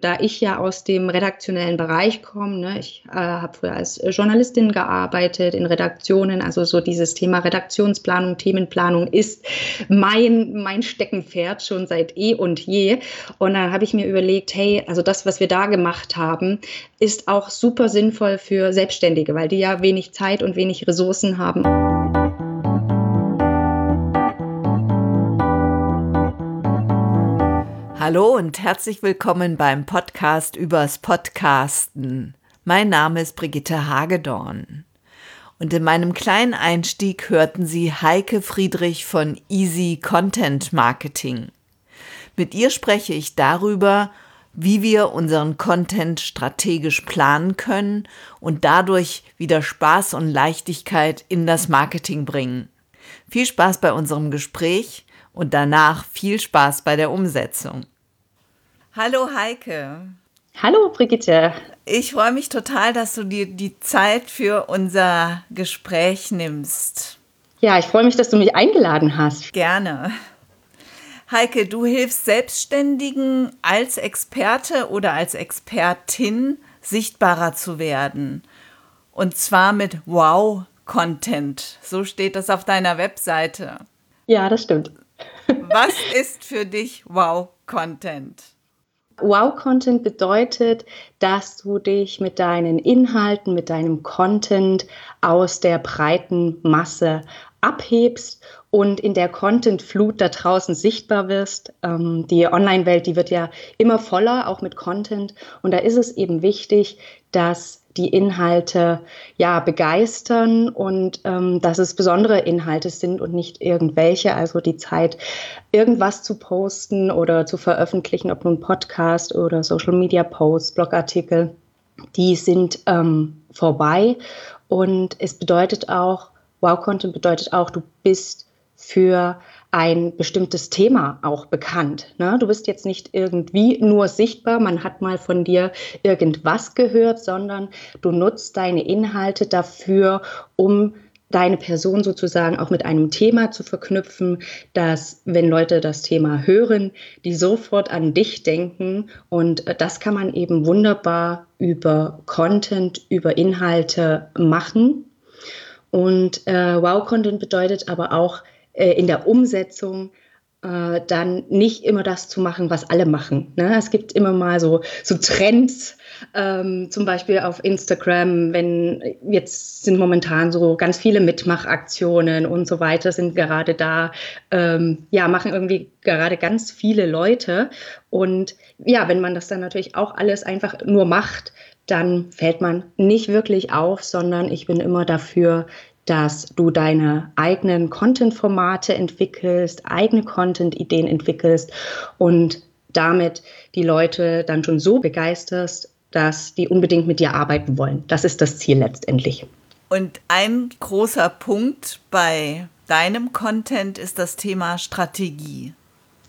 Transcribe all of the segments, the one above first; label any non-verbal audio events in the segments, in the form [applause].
Da ich ja aus dem redaktionellen Bereich komme, ne, ich äh, habe früher als Journalistin gearbeitet in Redaktionen, also so dieses Thema Redaktionsplanung, Themenplanung ist mein, mein Steckenpferd schon seit eh und je. Und dann habe ich mir überlegt, hey, also das, was wir da gemacht haben, ist auch super sinnvoll für Selbstständige, weil die ja wenig Zeit und wenig Ressourcen haben. Hallo und herzlich willkommen beim Podcast übers Podcasten. Mein Name ist Brigitte Hagedorn. Und in meinem kleinen Einstieg hörten Sie Heike Friedrich von Easy Content Marketing. Mit ihr spreche ich darüber, wie wir unseren Content strategisch planen können und dadurch wieder Spaß und Leichtigkeit in das Marketing bringen. Viel Spaß bei unserem Gespräch und danach viel Spaß bei der Umsetzung. Hallo Heike. Hallo Brigitte. Ich freue mich total, dass du dir die Zeit für unser Gespräch nimmst. Ja, ich freue mich, dass du mich eingeladen hast. Gerne. Heike, du hilfst Selbstständigen als Experte oder als Expertin sichtbarer zu werden. Und zwar mit Wow-Content. So steht das auf deiner Webseite. Ja, das stimmt. Was ist für dich Wow-Content? Wow-Content bedeutet, dass du dich mit deinen Inhalten, mit deinem Content aus der breiten Masse abhebst und in der Content-Flut da draußen sichtbar wirst. Ähm, die Online-Welt, die wird ja immer voller, auch mit Content. Und da ist es eben wichtig, dass die Inhalte ja begeistern und ähm, dass es besondere Inhalte sind und nicht irgendwelche. Also die Zeit, irgendwas zu posten oder zu veröffentlichen, ob nun Podcast oder Social Media Posts, Blogartikel, die sind ähm, vorbei. Und es bedeutet auch, Wow-Content bedeutet auch, du bist für ein bestimmtes Thema auch bekannt. Ne? Du bist jetzt nicht irgendwie nur sichtbar, man hat mal von dir irgendwas gehört, sondern du nutzt deine Inhalte dafür, um deine Person sozusagen auch mit einem Thema zu verknüpfen, dass wenn Leute das Thema hören, die sofort an dich denken und das kann man eben wunderbar über Content, über Inhalte machen. Und äh, Wow-Content bedeutet aber auch, äh, in der Umsetzung äh, dann nicht immer das zu machen, was alle machen. Ne? Es gibt immer mal so, so Trends, ähm, zum Beispiel auf Instagram, wenn jetzt sind momentan so ganz viele Mitmachaktionen und so weiter, sind gerade da, ähm, ja, machen irgendwie gerade ganz viele Leute. Und ja, wenn man das dann natürlich auch alles einfach nur macht, dann fällt man nicht wirklich auf, sondern ich bin immer dafür, dass du deine eigenen Content-Formate entwickelst, eigene Content-Ideen entwickelst und damit die Leute dann schon so begeisterst, dass die unbedingt mit dir arbeiten wollen. Das ist das Ziel letztendlich. Und ein großer Punkt bei deinem Content ist das Thema Strategie.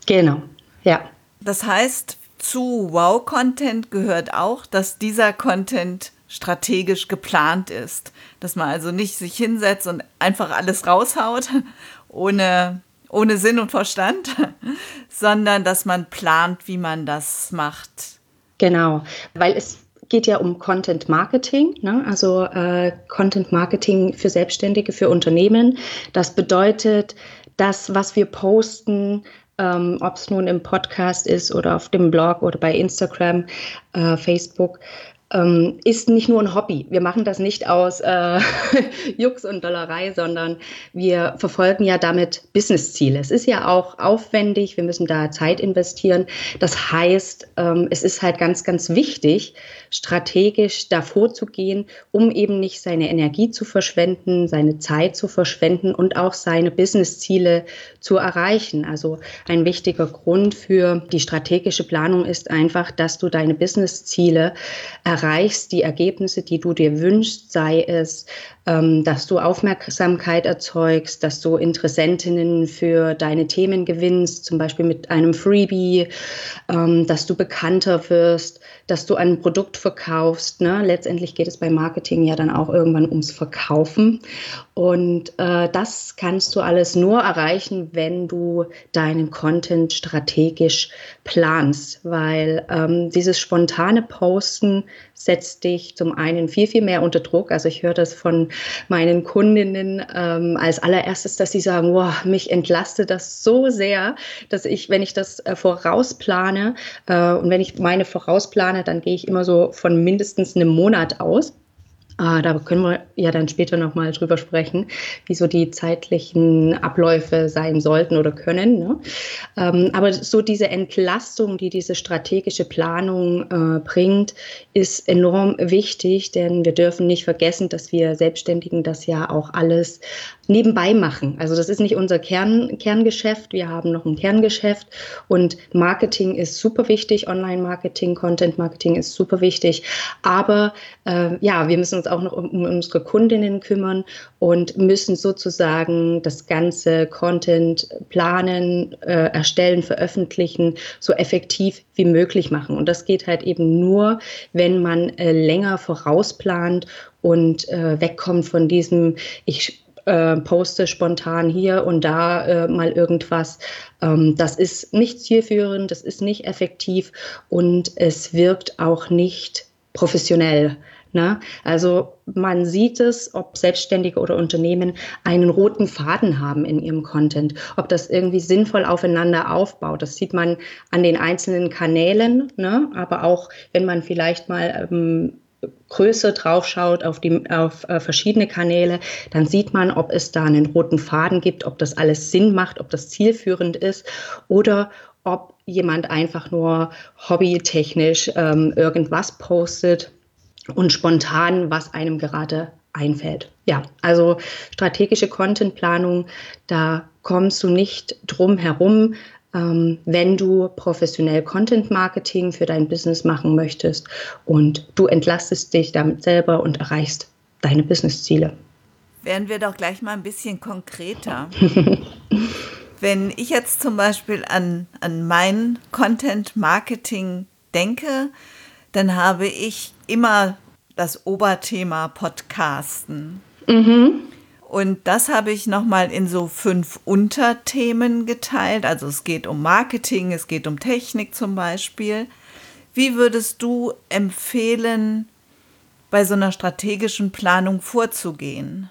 Genau, ja. Das heißt, zu Wow-Content gehört auch, dass dieser Content strategisch geplant ist. Dass man also nicht sich hinsetzt und einfach alles raushaut, [laughs] ohne, ohne Sinn und Verstand, [laughs] sondern dass man plant, wie man das macht. Genau, weil es geht ja um Content Marketing, ne? also äh, Content Marketing für Selbstständige, für Unternehmen. Das bedeutet, das, was wir posten, ähm, ob es nun im Podcast ist oder auf dem Blog oder bei Instagram, äh, Facebook, ähm, ist nicht nur ein Hobby. Wir machen das nicht aus äh, [laughs] Jux und Dollerei, sondern wir verfolgen ja damit Businessziele. Es ist ja auch aufwendig, wir müssen da Zeit investieren. Das heißt, ähm, es ist halt ganz, ganz wichtig, strategisch davor zu gehen, um eben nicht seine Energie zu verschwenden, seine Zeit zu verschwenden und auch seine Businessziele zu erreichen. Also ein wichtiger Grund für die strategische Planung ist einfach, dass du deine Businessziele erreichst, die Ergebnisse, die du dir wünschst, sei es, ähm, dass du Aufmerksamkeit erzeugst, dass du Interessentinnen für deine Themen gewinnst, zum Beispiel mit einem Freebie, ähm, dass du bekannter wirst, dass du ein Produkt verkaufst. Ne? Letztendlich geht es bei Marketing ja dann auch irgendwann ums Verkaufen. Und äh, das kannst du alles nur erreichen, wenn du deinen Content strategisch planst, weil ähm, dieses spontane Posten setzt dich zum einen viel, viel mehr unter Druck. Also ich höre das von meinen Kundinnen ähm, als allererstes, dass sie sagen, wow, mich entlastet das so sehr, dass ich, wenn ich das äh, vorausplane äh, und wenn ich meine vorausplane, dann gehe ich immer so von mindestens einem Monat aus. Ah, da können wir ja dann später nochmal drüber sprechen, wie so die zeitlichen Abläufe sein sollten oder können. Ne? Ähm, aber so diese Entlastung, die diese strategische Planung äh, bringt, ist enorm wichtig, denn wir dürfen nicht vergessen, dass wir Selbstständigen das ja auch alles nebenbei machen. Also das ist nicht unser Kern, Kerngeschäft. Wir haben noch ein Kerngeschäft und Marketing ist super wichtig. Online-Marketing, Content-Marketing ist super wichtig. Aber äh, ja, wir müssen uns auch noch um, um unsere Kundinnen kümmern und müssen sozusagen das ganze Content planen, äh, erstellen, veröffentlichen, so effektiv wie möglich machen. Und das geht halt eben nur, wenn man äh, länger vorausplant und äh, wegkommt von diesem, ich äh, poste spontan hier und da äh, mal irgendwas. Ähm, das ist nicht zielführend, das ist nicht effektiv und es wirkt auch nicht professionell. Ne? Also man sieht es, ob Selbstständige oder Unternehmen einen roten Faden haben in ihrem Content, ob das irgendwie sinnvoll aufeinander aufbaut. Das sieht man an den einzelnen Kanälen, ne? aber auch wenn man vielleicht mal ähm, Größe draufschaut auf, die, auf äh, verschiedene Kanäle, dann sieht man, ob es da einen roten Faden gibt, ob das alles Sinn macht, ob das zielführend ist oder ob jemand einfach nur hobbytechnisch ähm, irgendwas postet und spontan, was einem gerade einfällt. Ja, also strategische Contentplanung, da kommst du nicht drum herum, wenn du professionell Content Marketing für dein Business machen möchtest und du entlastest dich damit selber und erreichst deine Businessziele. Werden wir doch gleich mal ein bisschen konkreter. [laughs] wenn ich jetzt zum Beispiel an, an mein Content Marketing denke, dann habe ich immer das Oberthema Podcasten. Mhm. Und das habe ich nochmal in so fünf Unterthemen geteilt. Also es geht um Marketing, es geht um Technik zum Beispiel. Wie würdest du empfehlen, bei so einer strategischen Planung vorzugehen?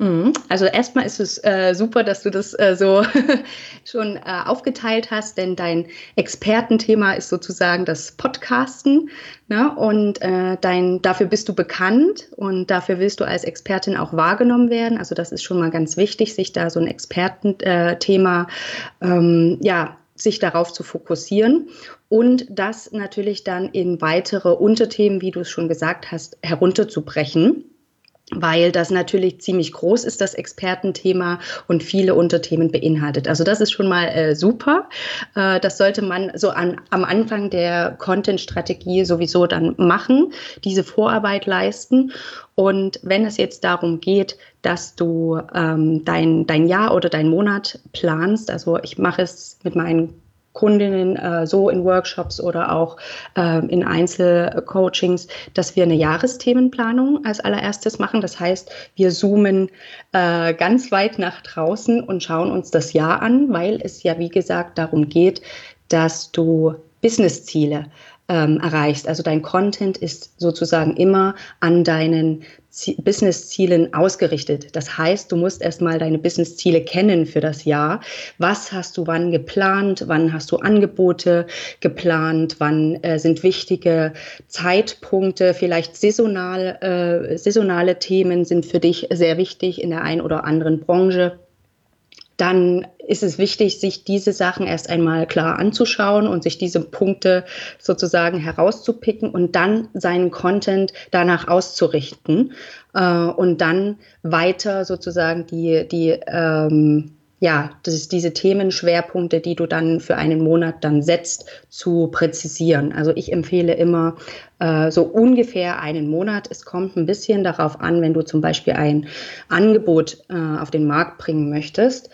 Mhm. Also erstmal ist es äh, super, dass du das äh, so [laughs] schon äh, aufgeteilt hast, denn dein Expertenthema ist sozusagen das Podcasten. Ne? Und äh, dein, dafür bist du bekannt und dafür willst du als Expertin auch wahrgenommen werden. Also das ist schon mal ganz wichtig, sich da so ein Expertenthema ähm, ja, sich darauf zu fokussieren und das natürlich dann in weitere Unterthemen, wie du es schon gesagt hast, herunterzubrechen weil das natürlich ziemlich groß ist, das Expertenthema und viele Unterthemen beinhaltet. Also das ist schon mal äh, super. Äh, das sollte man so an, am Anfang der Content-Strategie sowieso dann machen, diese Vorarbeit leisten. Und wenn es jetzt darum geht, dass du ähm, dein, dein Jahr oder dein Monat planst, also ich mache es mit meinen Kundinnen äh, so in Workshops oder auch äh, in Einzelcoachings, dass wir eine Jahresthemenplanung als allererstes machen. Das heißt, wir zoomen äh, ganz weit nach draußen und schauen uns das Jahr an, weil es ja, wie gesagt, darum geht, dass du Businessziele ähm, erreichst. Also dein Content ist sozusagen immer an deinen Business-Zielen ausgerichtet. Das heißt, du musst erstmal deine Business-Ziele kennen für das Jahr. Was hast du wann geplant? Wann hast du Angebote geplant? Wann äh, sind wichtige Zeitpunkte? Vielleicht saisonal, äh, saisonale Themen sind für dich sehr wichtig in der einen oder anderen Branche dann ist es wichtig, sich diese Sachen erst einmal klar anzuschauen und sich diese Punkte sozusagen herauszupicken und dann seinen Content danach auszurichten äh, und dann weiter sozusagen die, die ähm, ja, das ist diese Themenschwerpunkte, die du dann für einen Monat dann setzt, zu präzisieren. Also ich empfehle immer äh, so ungefähr einen Monat. Es kommt ein bisschen darauf an, wenn du zum Beispiel ein Angebot äh, auf den Markt bringen möchtest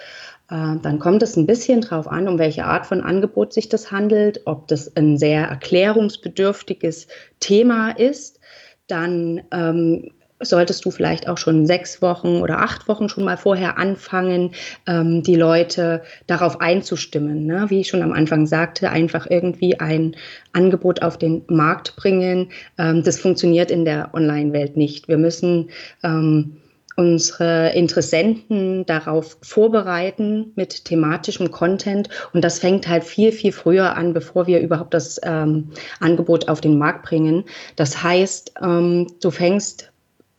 dann kommt es ein bisschen darauf an, um welche Art von Angebot sich das handelt, ob das ein sehr erklärungsbedürftiges Thema ist. Dann ähm, solltest du vielleicht auch schon sechs Wochen oder acht Wochen schon mal vorher anfangen, ähm, die Leute darauf einzustimmen. Ne? Wie ich schon am Anfang sagte, einfach irgendwie ein Angebot auf den Markt bringen. Ähm, das funktioniert in der Online-Welt nicht. Wir müssen ähm, unsere Interessenten darauf vorbereiten mit thematischem Content. Und das fängt halt viel, viel früher an, bevor wir überhaupt das ähm, Angebot auf den Markt bringen. Das heißt, ähm, du fängst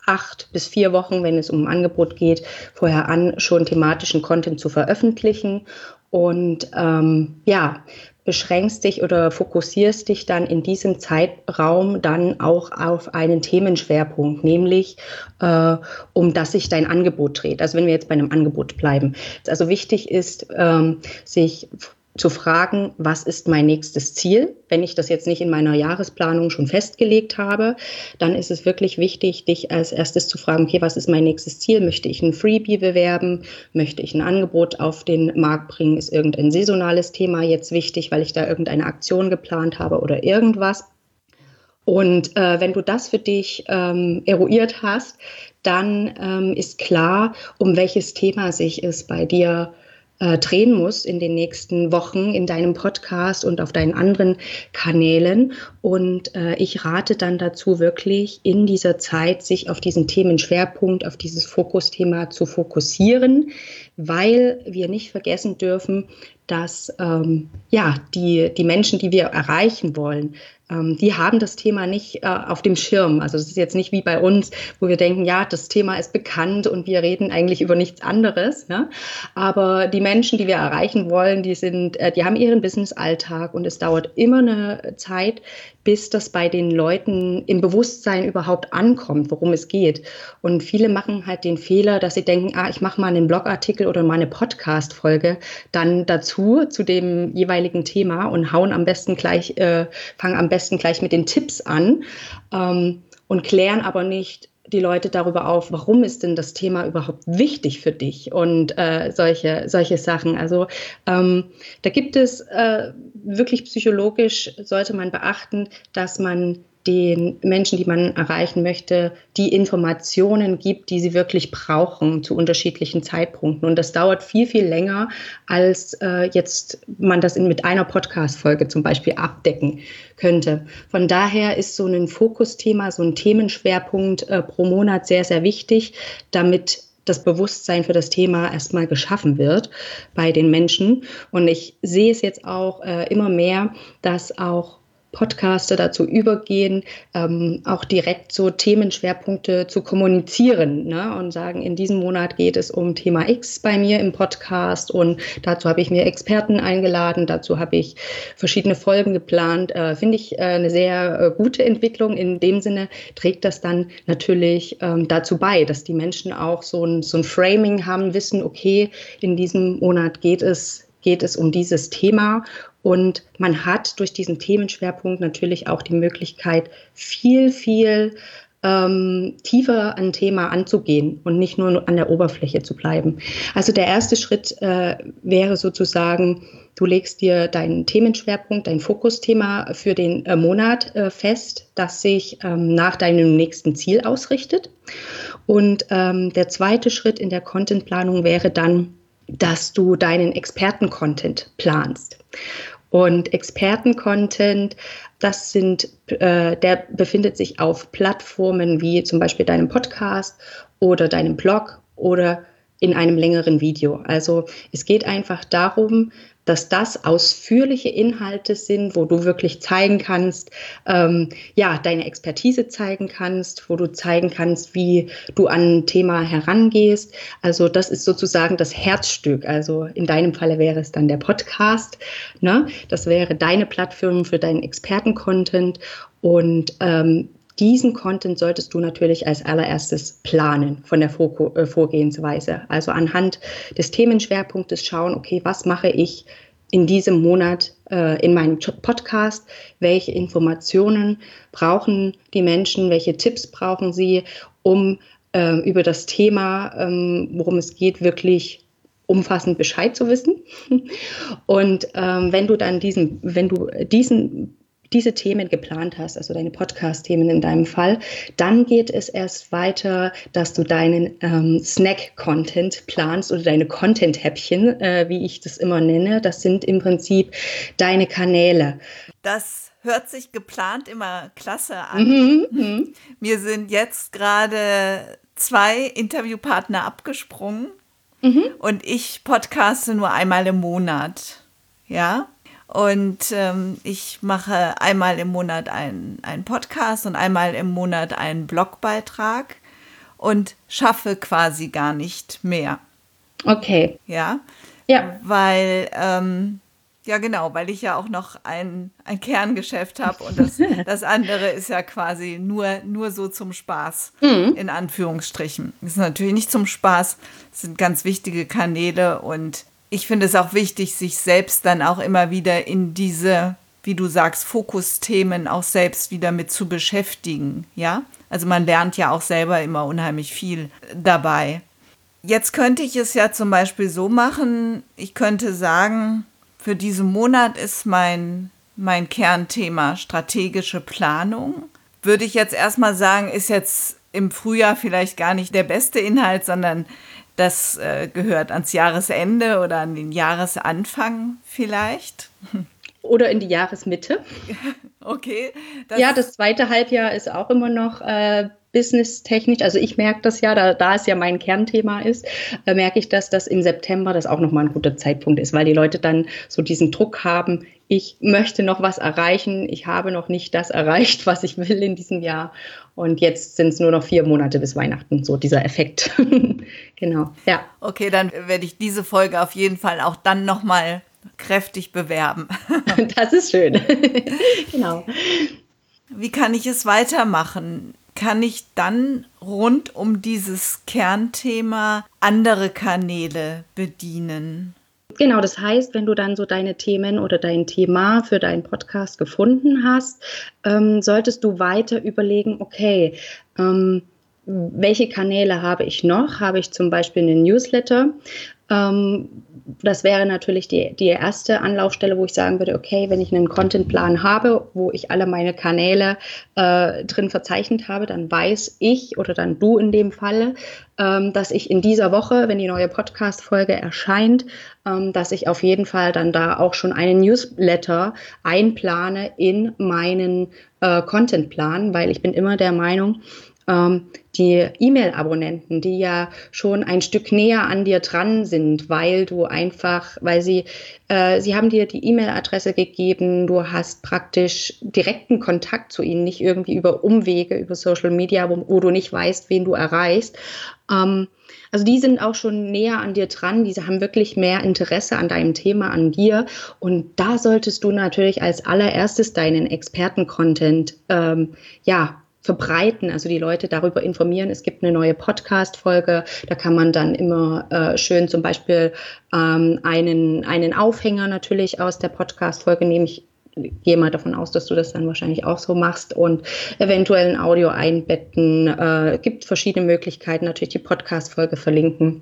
acht bis vier Wochen, wenn es um Angebot geht, vorher an, schon thematischen Content zu veröffentlichen. Und ähm, ja, beschränkst dich oder fokussierst dich dann in diesem Zeitraum dann auch auf einen Themenschwerpunkt, nämlich äh, um das sich dein Angebot dreht. Also wenn wir jetzt bei einem Angebot bleiben. Also wichtig ist, ähm, sich zu fragen, was ist mein nächstes Ziel? Wenn ich das jetzt nicht in meiner Jahresplanung schon festgelegt habe, dann ist es wirklich wichtig, dich als erstes zu fragen, okay, was ist mein nächstes Ziel? Möchte ich ein Freebie bewerben? Möchte ich ein Angebot auf den Markt bringen? Ist irgendein saisonales Thema jetzt wichtig, weil ich da irgendeine Aktion geplant habe oder irgendwas? Und äh, wenn du das für dich ähm, eruiert hast, dann ähm, ist klar, um welches Thema sich es bei dir äh, drehen muss in den nächsten Wochen in deinem Podcast und auf deinen anderen Kanälen. Und äh, ich rate dann dazu, wirklich in dieser Zeit sich auf diesen Themenschwerpunkt, auf dieses Fokusthema zu fokussieren, weil wir nicht vergessen dürfen, dass ähm, ja, die, die Menschen, die wir erreichen wollen, ähm, die haben das Thema nicht äh, auf dem Schirm. Also es ist jetzt nicht wie bei uns, wo wir denken, ja, das Thema ist bekannt und wir reden eigentlich über nichts anderes. Ne? Aber die Menschen, die wir erreichen wollen, die sind, äh, die haben ihren Business-Alltag und es dauert immer eine Zeit, bis das bei den Leuten im Bewusstsein überhaupt ankommt, worum es geht. Und viele machen halt den Fehler, dass sie denken, ah, ich mache mal einen Blogartikel oder mal eine Podcast-Folge dann dazu zu dem jeweiligen Thema und hauen am besten gleich, äh, fangen am besten gleich mit den Tipps an ähm, und klären aber nicht, die Leute darüber auf, warum ist denn das Thema überhaupt wichtig für dich und äh, solche, solche Sachen. Also ähm, da gibt es äh, wirklich psychologisch, sollte man beachten, dass man den Menschen, die man erreichen möchte, die Informationen gibt, die sie wirklich brauchen zu unterschiedlichen Zeitpunkten. Und das dauert viel, viel länger, als äh, jetzt man das in, mit einer Podcast-Folge zum Beispiel abdecken könnte. Von daher ist so ein Fokusthema, so ein Themenschwerpunkt äh, pro Monat sehr, sehr wichtig, damit das Bewusstsein für das Thema erstmal geschaffen wird bei den Menschen. Und ich sehe es jetzt auch äh, immer mehr, dass auch Podcaster dazu übergehen, ähm, auch direkt so Themenschwerpunkte zu kommunizieren ne? und sagen, in diesem Monat geht es um Thema X bei mir im Podcast und dazu habe ich mir Experten eingeladen, dazu habe ich verschiedene Folgen geplant. Äh, Finde ich äh, eine sehr äh, gute Entwicklung. In dem Sinne trägt das dann natürlich ähm, dazu bei, dass die Menschen auch so ein, so ein Framing haben, wissen, okay, in diesem Monat geht es geht es um dieses Thema und man hat durch diesen Themenschwerpunkt natürlich auch die Möglichkeit, viel, viel ähm, tiefer ein Thema anzugehen und nicht nur an der Oberfläche zu bleiben. Also der erste Schritt äh, wäre sozusagen, du legst dir deinen Themenschwerpunkt, dein Fokusthema für den äh, Monat äh, fest, das sich ähm, nach deinem nächsten Ziel ausrichtet. Und ähm, der zweite Schritt in der Contentplanung wäre dann, dass du deinen Experten-Content planst. Und Experten-Content, das sind, äh, der befindet sich auf Plattformen wie zum Beispiel deinem Podcast oder deinem Blog oder in einem längeren Video. Also es geht einfach darum, dass das ausführliche Inhalte sind, wo du wirklich zeigen kannst, ähm, ja, deine Expertise zeigen kannst, wo du zeigen kannst, wie du an ein Thema herangehst. Also das ist sozusagen das Herzstück. Also in deinem Falle wäre es dann der Podcast. Ne? Das wäre deine Plattform für deinen Experten-Content. Und ähm, diesen Content solltest du natürlich als allererstes planen von der äh, Vorgehensweise. Also anhand des Themenschwerpunktes schauen, okay, was mache ich in diesem Monat äh, in meinem Podcast? Welche Informationen brauchen die Menschen? Welche Tipps brauchen sie, um äh, über das Thema, ähm, worum es geht, wirklich umfassend Bescheid zu wissen. [laughs] Und ähm, wenn du dann diesen, wenn du diesen diese Themen geplant hast, also deine Podcast-Themen in deinem Fall, dann geht es erst weiter, dass du deinen ähm, Snack-Content planst oder deine Content-Häppchen, äh, wie ich das immer nenne. Das sind im Prinzip deine Kanäle. Das hört sich geplant immer klasse an. Mhm, mhm. Mir sind jetzt gerade zwei Interviewpartner abgesprungen mhm. und ich podcaste nur einmal im Monat. Ja. Und ähm, ich mache einmal im Monat einen, einen Podcast und einmal im Monat einen Blogbeitrag und schaffe quasi gar nicht mehr. Okay. Ja. Ja. Weil, ähm, ja genau, weil ich ja auch noch ein, ein Kerngeschäft habe und das, [laughs] das andere ist ja quasi nur, nur so zum Spaß, mhm. in Anführungsstrichen. Das ist natürlich nicht zum Spaß, es sind ganz wichtige Kanäle und ich finde es auch wichtig, sich selbst dann auch immer wieder in diese, wie du sagst, Fokusthemen auch selbst wieder mit zu beschäftigen. Ja, also man lernt ja auch selber immer unheimlich viel dabei. Jetzt könnte ich es ja zum Beispiel so machen, ich könnte sagen, für diesen Monat ist mein, mein Kernthema strategische Planung. Würde ich jetzt erstmal sagen, ist jetzt im Frühjahr vielleicht gar nicht der beste Inhalt, sondern das äh, gehört ans Jahresende oder an den Jahresanfang vielleicht. [laughs] Oder in die Jahresmitte. [laughs] Okay. Das ja, das zweite Halbjahr ist auch immer noch äh, businesstechnisch. Also ich merke das ja, da, da es ja mein Kernthema ist, äh, merke ich, dass das im September das auch nochmal ein guter Zeitpunkt ist, weil die Leute dann so diesen Druck haben, ich möchte noch was erreichen, ich habe noch nicht das erreicht, [laughs] was ich will in diesem Jahr. Und jetzt sind es nur noch vier Monate bis Weihnachten, so dieser Effekt. [laughs] genau, ja. Okay, dann werde ich diese Folge auf jeden Fall auch dann nochmal kräftig bewerben. [laughs] das ist schön. [laughs] genau. Wie kann ich es weitermachen? Kann ich dann rund um dieses Kernthema andere Kanäle bedienen? Genau, das heißt, wenn du dann so deine Themen oder dein Thema für deinen Podcast gefunden hast, ähm, solltest du weiter überlegen, okay, ähm, welche Kanäle habe ich noch? Habe ich zum Beispiel einen Newsletter? Ähm, das wäre natürlich die, die erste Anlaufstelle, wo ich sagen würde, okay, wenn ich einen Contentplan habe, wo ich alle meine Kanäle äh, drin verzeichnet habe, dann weiß ich oder dann du in dem Falle, ähm, dass ich in dieser Woche, wenn die neue Podcast-Folge erscheint, ähm, dass ich auf jeden Fall dann da auch schon einen Newsletter einplane in meinen äh, Contentplan, weil ich bin immer der Meinung, die E-Mail-Abonnenten, die ja schon ein Stück näher an dir dran sind, weil du einfach, weil sie, äh, sie haben dir die E-Mail-Adresse gegeben, du hast praktisch direkten Kontakt zu ihnen, nicht irgendwie über Umwege, über Social Media, wo, wo du nicht weißt, wen du erreichst. Ähm, also die sind auch schon näher an dir dran, diese haben wirklich mehr Interesse an deinem Thema, an dir. Und da solltest du natürlich als allererstes deinen Experten-Content ähm, ja, verbreiten, also die Leute darüber informieren. Es gibt eine neue Podcast-Folge, da kann man dann immer äh, schön zum Beispiel ähm, einen, einen Aufhänger natürlich aus der Podcast-Folge nehmen. Ich gehe mal davon aus, dass du das dann wahrscheinlich auch so machst und eventuell ein Audio einbetten. Äh, gibt verschiedene Möglichkeiten, natürlich die Podcast-Folge verlinken.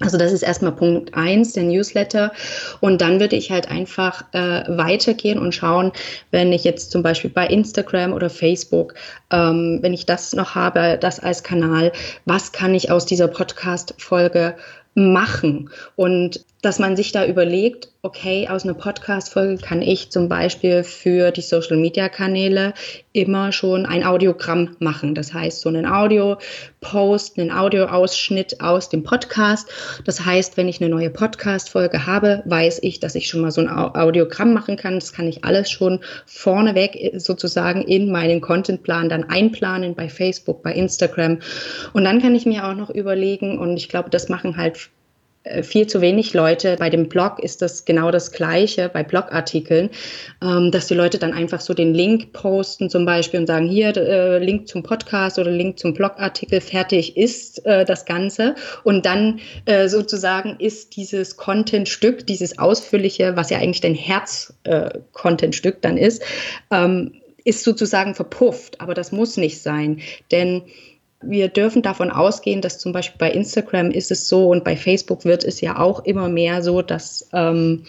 Also das ist erstmal Punkt eins, der Newsletter. Und dann würde ich halt einfach äh, weitergehen und schauen, wenn ich jetzt zum Beispiel bei Instagram oder Facebook, ähm, wenn ich das noch habe, das als Kanal, was kann ich aus dieser Podcast-Folge machen und dass man sich da überlegt, okay, aus einer Podcast-Folge kann ich zum Beispiel für die Social-Media-Kanäle immer schon ein Audiogramm machen. Das heißt, so einen Audio-Post, einen Audio-Ausschnitt aus dem Podcast. Das heißt, wenn ich eine neue Podcast-Folge habe, weiß ich, dass ich schon mal so ein Audiogramm machen kann. Das kann ich alles schon vorneweg sozusagen in meinen Contentplan dann einplanen bei Facebook, bei Instagram. Und dann kann ich mir auch noch überlegen, und ich glaube, das machen halt äh, viel zu wenig Leute. Bei dem Blog ist das genau das Gleiche, bei Blogartikeln, ähm, dass die Leute dann einfach so den Link posten zum Beispiel und sagen, hier äh, Link zum Podcast oder Link zum Blogartikel, fertig ist äh, das Ganze. Und dann äh, sozusagen ist dieses Contentstück, dieses ausführliche, was ja eigentlich dein Herz-Contentstück äh, dann ist, ähm, ist sozusagen verpufft. Aber das muss nicht sein, denn wir dürfen davon ausgehen, dass zum Beispiel bei Instagram ist es so und bei Facebook wird es ja auch immer mehr so, dass ähm,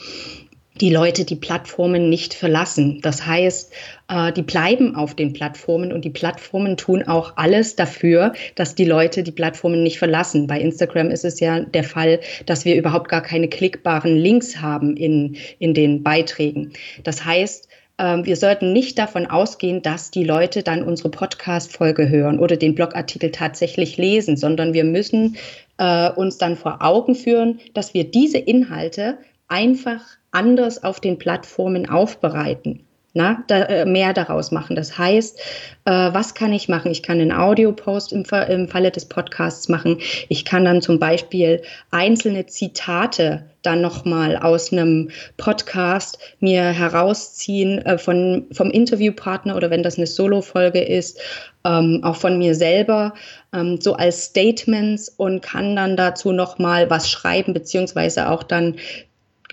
die Leute die Plattformen nicht verlassen. Das heißt, äh, die bleiben auf den Plattformen und die Plattformen tun auch alles dafür, dass die Leute die Plattformen nicht verlassen. Bei Instagram ist es ja der Fall, dass wir überhaupt gar keine klickbaren Links haben in, in den Beiträgen. Das heißt, wir sollten nicht davon ausgehen, dass die Leute dann unsere Podcast-Folge hören oder den Blogartikel tatsächlich lesen, sondern wir müssen äh, uns dann vor Augen führen, dass wir diese Inhalte einfach anders auf den Plattformen aufbereiten. Na, da, äh, mehr daraus machen. Das heißt, äh, was kann ich machen? Ich kann einen Audio-Post im, im Falle des Podcasts machen. Ich kann dann zum Beispiel einzelne Zitate dann nochmal aus einem Podcast mir herausziehen äh, von, vom Interviewpartner oder wenn das eine Solo-Folge ist, ähm, auch von mir selber, ähm, so als Statements und kann dann dazu nochmal was schreiben, beziehungsweise auch dann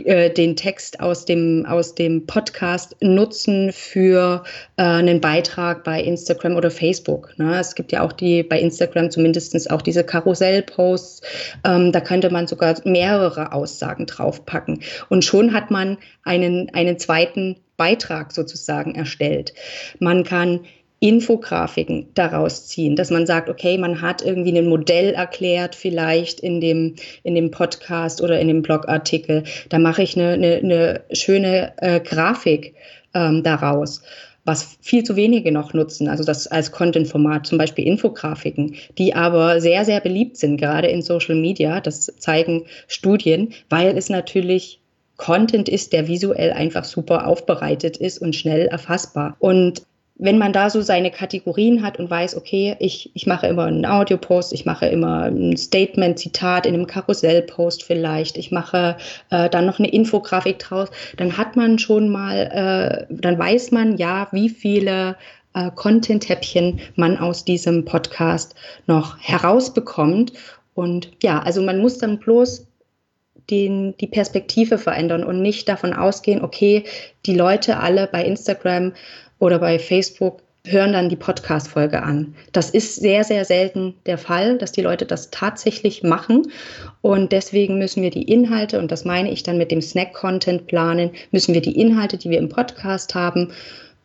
äh, den Text aus dem, aus dem Podcast nutzen für äh, einen Beitrag bei Instagram oder Facebook. Ne? Es gibt ja auch die bei Instagram zumindest auch diese Karussell-Posts. Ähm, da könnte man sogar mehrere Aussagen draufpacken. Und schon hat man einen, einen zweiten Beitrag sozusagen erstellt. Man kann Infografiken daraus ziehen, dass man sagt, okay, man hat irgendwie ein Modell erklärt, vielleicht in dem, in dem Podcast oder in dem Blogartikel. Da mache ich eine, eine, eine schöne äh, Grafik ähm, daraus was viel zu wenige noch nutzen, also das als Content-Format, zum Beispiel Infografiken, die aber sehr, sehr beliebt sind, gerade in Social Media. Das zeigen Studien, weil es natürlich Content ist, der visuell einfach super aufbereitet ist und schnell erfassbar. Und wenn man da so seine Kategorien hat und weiß, okay, ich, ich mache immer einen Audiopost, ich mache immer ein Statement, Zitat in einem Karussellpost vielleicht, ich mache äh, dann noch eine Infografik draus, dann hat man schon mal, äh, dann weiß man ja, wie viele äh, Content-Häppchen man aus diesem Podcast noch herausbekommt. Und ja, also man muss dann bloß den, die Perspektive verändern und nicht davon ausgehen, okay, die Leute alle bei Instagram oder bei Facebook hören dann die Podcast-Folge an. Das ist sehr, sehr selten der Fall, dass die Leute das tatsächlich machen. Und deswegen müssen wir die Inhalte, und das meine ich dann mit dem Snack-Content planen, müssen wir die Inhalte, die wir im Podcast haben,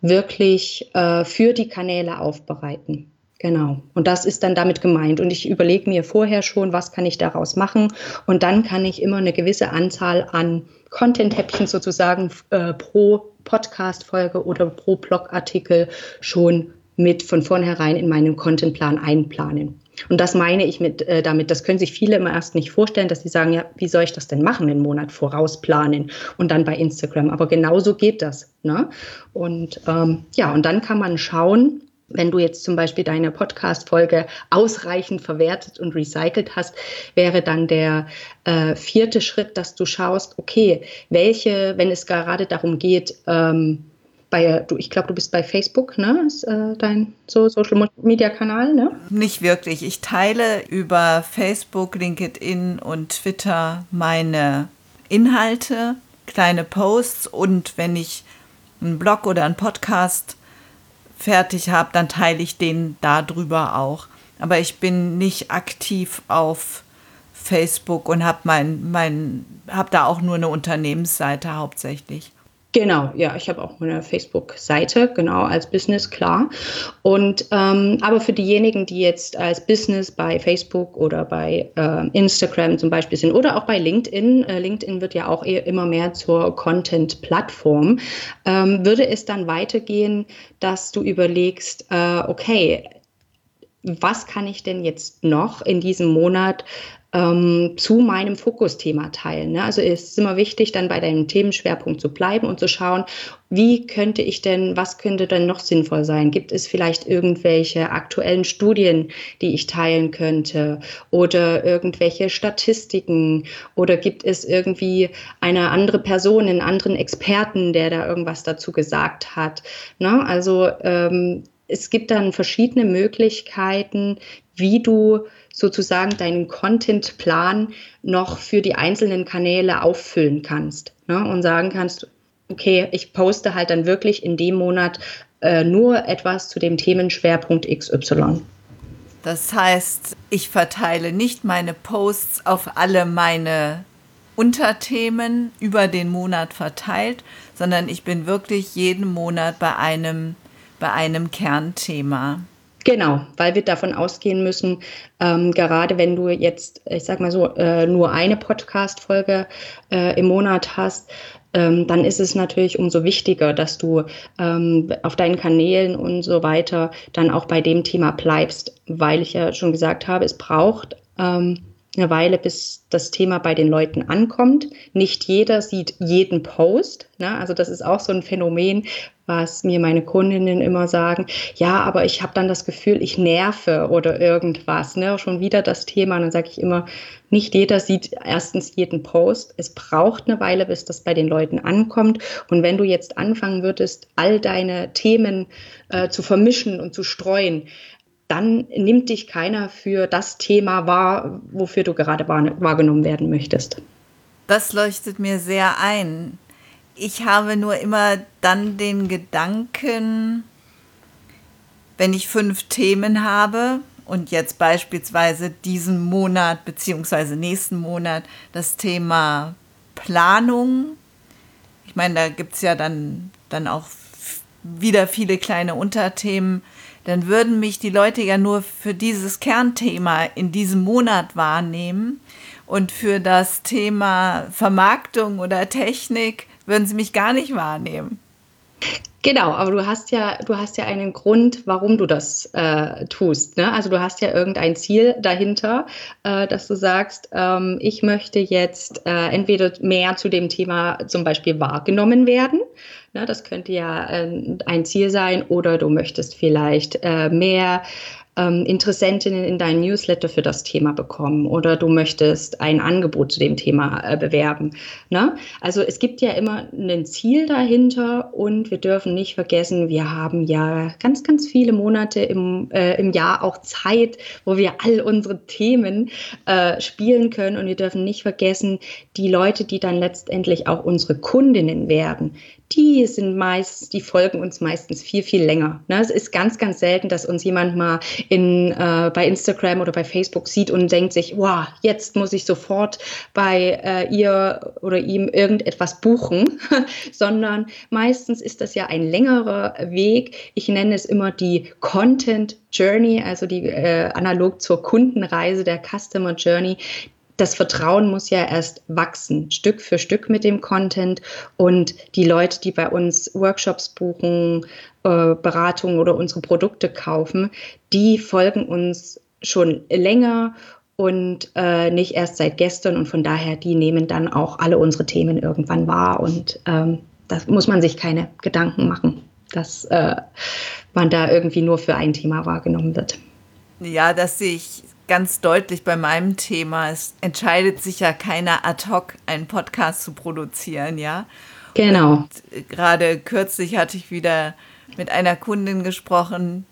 wirklich äh, für die Kanäle aufbereiten. Genau. Und das ist dann damit gemeint. Und ich überlege mir vorher schon, was kann ich daraus machen. Und dann kann ich immer eine gewisse Anzahl an Content-Häppchen sozusagen äh, pro Podcast-Folge oder pro Blogartikel schon mit von vornherein in meinen Contentplan einplanen. Und das meine ich mit äh, damit, das können sich viele immer erst nicht vorstellen, dass sie sagen, ja, wie soll ich das denn machen, einen Monat vorausplanen und dann bei Instagram. Aber genauso geht das. Ne? Und ähm, ja, und dann kann man schauen, wenn du jetzt zum Beispiel deine Podcast-Folge ausreichend verwertet und recycelt hast, wäre dann der äh, vierte Schritt, dass du schaust, okay, welche, wenn es gerade darum geht, ähm, bei, du, ich glaube, du bist bei Facebook, ne? Ist äh, dein so Social Media Kanal, ne? Nicht wirklich. Ich teile über Facebook, LinkedIn und Twitter meine Inhalte, kleine Posts und wenn ich einen Blog oder einen Podcast fertig habe, dann teile ich den darüber auch. Aber ich bin nicht aktiv auf Facebook und habe mein, mein, hab da auch nur eine Unternehmensseite hauptsächlich. Genau, ja, ich habe auch eine Facebook-Seite, genau, als Business, klar. Und ähm, aber für diejenigen, die jetzt als Business bei Facebook oder bei äh, Instagram zum Beispiel sind oder auch bei LinkedIn, äh, LinkedIn wird ja auch immer mehr zur Content-Plattform, ähm, würde es dann weitergehen, dass du überlegst, äh, okay, was kann ich denn jetzt noch in diesem Monat ähm, zu meinem Fokusthema teilen. Ne? Also es ist immer wichtig, dann bei deinem Themenschwerpunkt zu bleiben und zu schauen, wie könnte ich denn, was könnte denn noch sinnvoll sein? Gibt es vielleicht irgendwelche aktuellen Studien, die ich teilen könnte oder irgendwelche Statistiken oder gibt es irgendwie eine andere Person, einen anderen Experten, der da irgendwas dazu gesagt hat? Ne? Also ähm, es gibt dann verschiedene Möglichkeiten, wie du sozusagen deinen Contentplan noch für die einzelnen Kanäle auffüllen kannst ne? und sagen kannst, okay, ich poste halt dann wirklich in dem Monat äh, nur etwas zu dem Themenschwerpunkt XY. Das heißt, ich verteile nicht meine Posts auf alle meine Unterthemen über den Monat verteilt, sondern ich bin wirklich jeden Monat bei einem, bei einem Kernthema. Genau, weil wir davon ausgehen müssen, ähm, gerade wenn du jetzt, ich sag mal so, äh, nur eine Podcast-Folge äh, im Monat hast, ähm, dann ist es natürlich umso wichtiger, dass du ähm, auf deinen Kanälen und so weiter dann auch bei dem Thema bleibst, weil ich ja schon gesagt habe, es braucht ähm, eine Weile, bis das Thema bei den Leuten ankommt. Nicht jeder sieht jeden Post. Ne? Also das ist auch so ein Phänomen, was mir meine Kundinnen immer sagen. Ja, aber ich habe dann das Gefühl, ich nerve oder irgendwas. Ne? Schon wieder das Thema. Und dann sage ich immer, nicht jeder sieht erstens jeden Post. Es braucht eine Weile, bis das bei den Leuten ankommt. Und wenn du jetzt anfangen würdest, all deine Themen äh, zu vermischen und zu streuen, dann nimmt dich keiner für das Thema wahr, wofür du gerade wahrgenommen werden möchtest. Das leuchtet mir sehr ein. Ich habe nur immer dann den Gedanken, wenn ich fünf Themen habe und jetzt beispielsweise diesen Monat bzw. nächsten Monat das Thema Planung. Ich meine, da gibt es ja dann, dann auch wieder viele kleine Unterthemen dann würden mich die Leute ja nur für dieses Kernthema in diesem Monat wahrnehmen und für das Thema Vermarktung oder Technik würden sie mich gar nicht wahrnehmen. Genau, aber du hast ja, du hast ja einen Grund, warum du das äh, tust. Ne? Also du hast ja irgendein Ziel dahinter, äh, dass du sagst, ähm, ich möchte jetzt äh, entweder mehr zu dem Thema zum Beispiel wahrgenommen werden Ne, das könnte ja äh, ein Ziel sein oder du möchtest vielleicht äh, mehr ähm, Interessentinnen in deinen Newsletter für das Thema bekommen oder du möchtest ein Angebot zu dem Thema äh, bewerben. Ne? Also es gibt ja immer ein Ziel dahinter und wir dürfen nicht vergessen, wir haben ja ganz, ganz viele Monate im, äh, im Jahr auch Zeit, wo wir all unsere Themen äh, spielen können und wir dürfen nicht vergessen, die Leute, die dann letztendlich auch unsere Kundinnen werden, die sind meist, die folgen uns meistens viel, viel länger. Ne? Es ist ganz, ganz selten, dass uns jemand mal in, äh, bei Instagram oder bei Facebook sieht und denkt sich, wow, jetzt muss ich sofort bei äh, ihr oder ihm irgendetwas buchen, [laughs] sondern meistens ist das ja ein längerer Weg. Ich nenne es immer die Content Journey, also die äh, analog zur Kundenreise der Customer Journey, das Vertrauen muss ja erst wachsen, Stück für Stück mit dem Content. Und die Leute, die bei uns Workshops buchen, äh, Beratungen oder unsere Produkte kaufen, die folgen uns schon länger und äh, nicht erst seit gestern. Und von daher, die nehmen dann auch alle unsere Themen irgendwann wahr. Und ähm, da muss man sich keine Gedanken machen, dass äh, man da irgendwie nur für ein Thema wahrgenommen wird. Ja, das sehe ich ganz deutlich bei meinem Thema. Es entscheidet sich ja keiner ad hoc, einen Podcast zu produzieren, ja. Genau. Und gerade kürzlich hatte ich wieder mit einer Kundin gesprochen.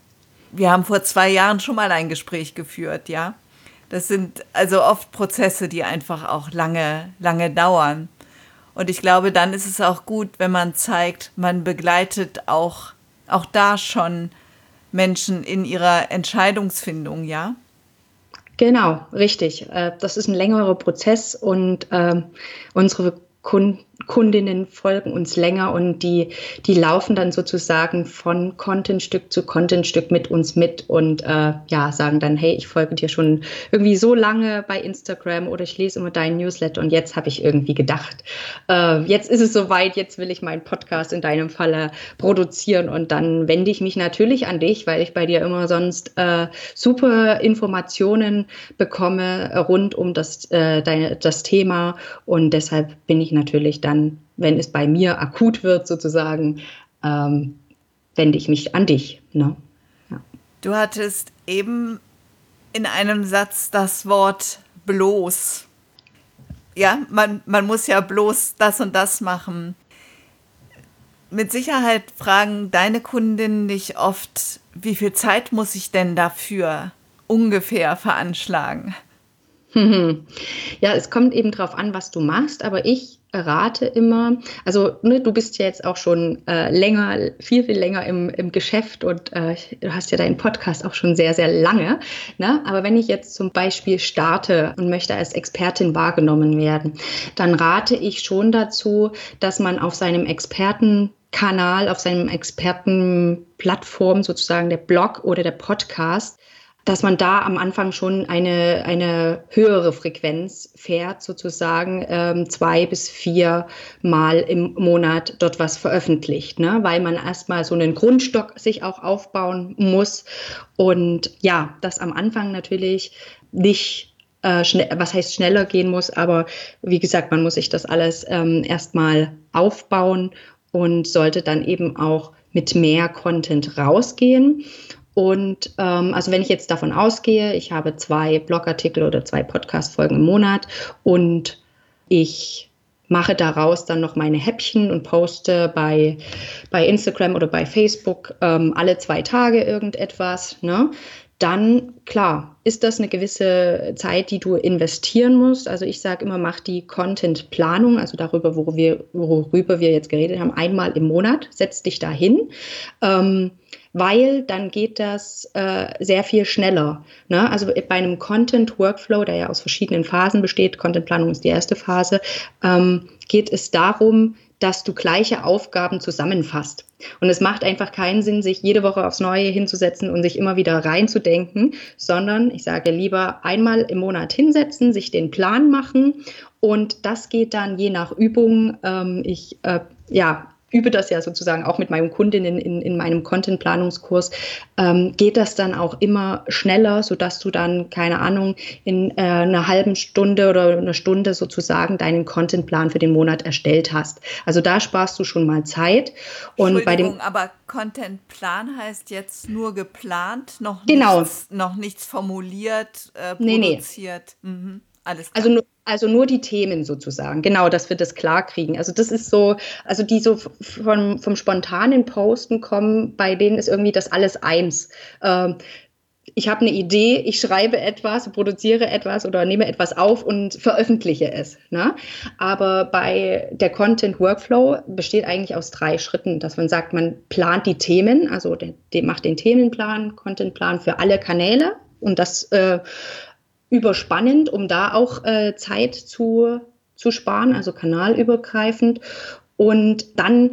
Wir haben vor zwei Jahren schon mal ein Gespräch geführt, ja. Das sind also oft Prozesse, die einfach auch lange, lange dauern. Und ich glaube, dann ist es auch gut, wenn man zeigt, man begleitet auch, auch da schon Menschen in ihrer Entscheidungsfindung, ja. Genau, richtig. Äh, das ist ein längerer Prozess und ähm, unsere Kunden Kundinnen folgen uns länger und die, die laufen dann sozusagen von Contentstück zu Contentstück mit uns mit und äh, ja, sagen dann, hey, ich folge dir schon irgendwie so lange bei Instagram oder ich lese immer deinen Newsletter und jetzt habe ich irgendwie gedacht, äh, jetzt ist es soweit, jetzt will ich meinen Podcast in deinem Falle produzieren und dann wende ich mich natürlich an dich, weil ich bei dir immer sonst äh, super Informationen bekomme rund um das, äh, deine, das Thema und deshalb bin ich natürlich da dann, wenn es bei mir akut wird, sozusagen, ähm, wende ich mich an dich. Ne? Ja. Du hattest eben in einem Satz das Wort bloß. Ja, man, man muss ja bloß das und das machen. Mit Sicherheit fragen deine Kundinnen dich oft, wie viel Zeit muss ich denn dafür ungefähr veranschlagen? [laughs] Ja, es kommt eben darauf an, was du machst, aber ich rate immer, also ne, du bist ja jetzt auch schon äh, länger, viel, viel länger im, im Geschäft und äh, du hast ja deinen Podcast auch schon sehr, sehr lange. Ne? Aber wenn ich jetzt zum Beispiel starte und möchte als Expertin wahrgenommen werden, dann rate ich schon dazu, dass man auf seinem Expertenkanal, auf seinem Expertenplattform sozusagen der Blog oder der Podcast dass man da am Anfang schon eine, eine höhere Frequenz fährt, sozusagen ähm, zwei bis vier Mal im Monat dort was veröffentlicht, ne? weil man erstmal so einen Grundstock sich auch aufbauen muss. Und ja, das am Anfang natürlich nicht äh, schnell, was heißt schneller gehen muss, aber wie gesagt, man muss sich das alles ähm, erstmal aufbauen und sollte dann eben auch mit mehr Content rausgehen. Und ähm, also wenn ich jetzt davon ausgehe, ich habe zwei Blogartikel oder zwei Podcast-Folgen im Monat und ich mache daraus dann noch meine Häppchen und poste bei, bei Instagram oder bei Facebook ähm, alle zwei Tage irgendetwas, ne? dann klar, ist das eine gewisse Zeit, die du investieren musst. Also ich sage immer, mach die Content-Planung, also darüber, worüber wir, worüber wir jetzt geredet haben, einmal im Monat, setz dich da hin. Ähm, weil dann geht das äh, sehr viel schneller. Ne? Also bei einem Content-Workflow, der ja aus verschiedenen Phasen besteht, Contentplanung ist die erste Phase, ähm, geht es darum, dass du gleiche Aufgaben zusammenfasst. Und es macht einfach keinen Sinn, sich jede Woche aufs Neue hinzusetzen und sich immer wieder reinzudenken, sondern ich sage lieber einmal im Monat hinsetzen, sich den Plan machen und das geht dann je nach Übung. Ähm, ich äh, ja, übe das ja sozusagen auch mit meinen Kundinnen in, in meinem Content-Planungskurs, ähm, geht das dann auch immer schneller, sodass du dann, keine Ahnung, in äh, einer halben Stunde oder einer Stunde sozusagen deinen Contentplan für den Monat erstellt hast. Also da sparst du schon mal Zeit. Und bei dem aber Contentplan heißt jetzt nur geplant, noch, genau. nichts, noch nichts formuliert, äh, produziert. Nee, nee. Mhm. Alles klar. Also nur, also nur die Themen sozusagen, genau, dass wir das klar kriegen. Also das ist so, also die so vom, vom spontanen Posten kommen, bei denen ist irgendwie das alles eins. Ähm, ich habe eine Idee, ich schreibe etwas, produziere etwas oder nehme etwas auf und veröffentliche es. Ne? Aber bei der Content Workflow besteht eigentlich aus drei Schritten, dass man sagt, man plant die Themen, also der, der macht den Themenplan, Contentplan für alle Kanäle und das äh, überspannend, um da auch äh, Zeit zu, zu sparen, also kanalübergreifend. Und dann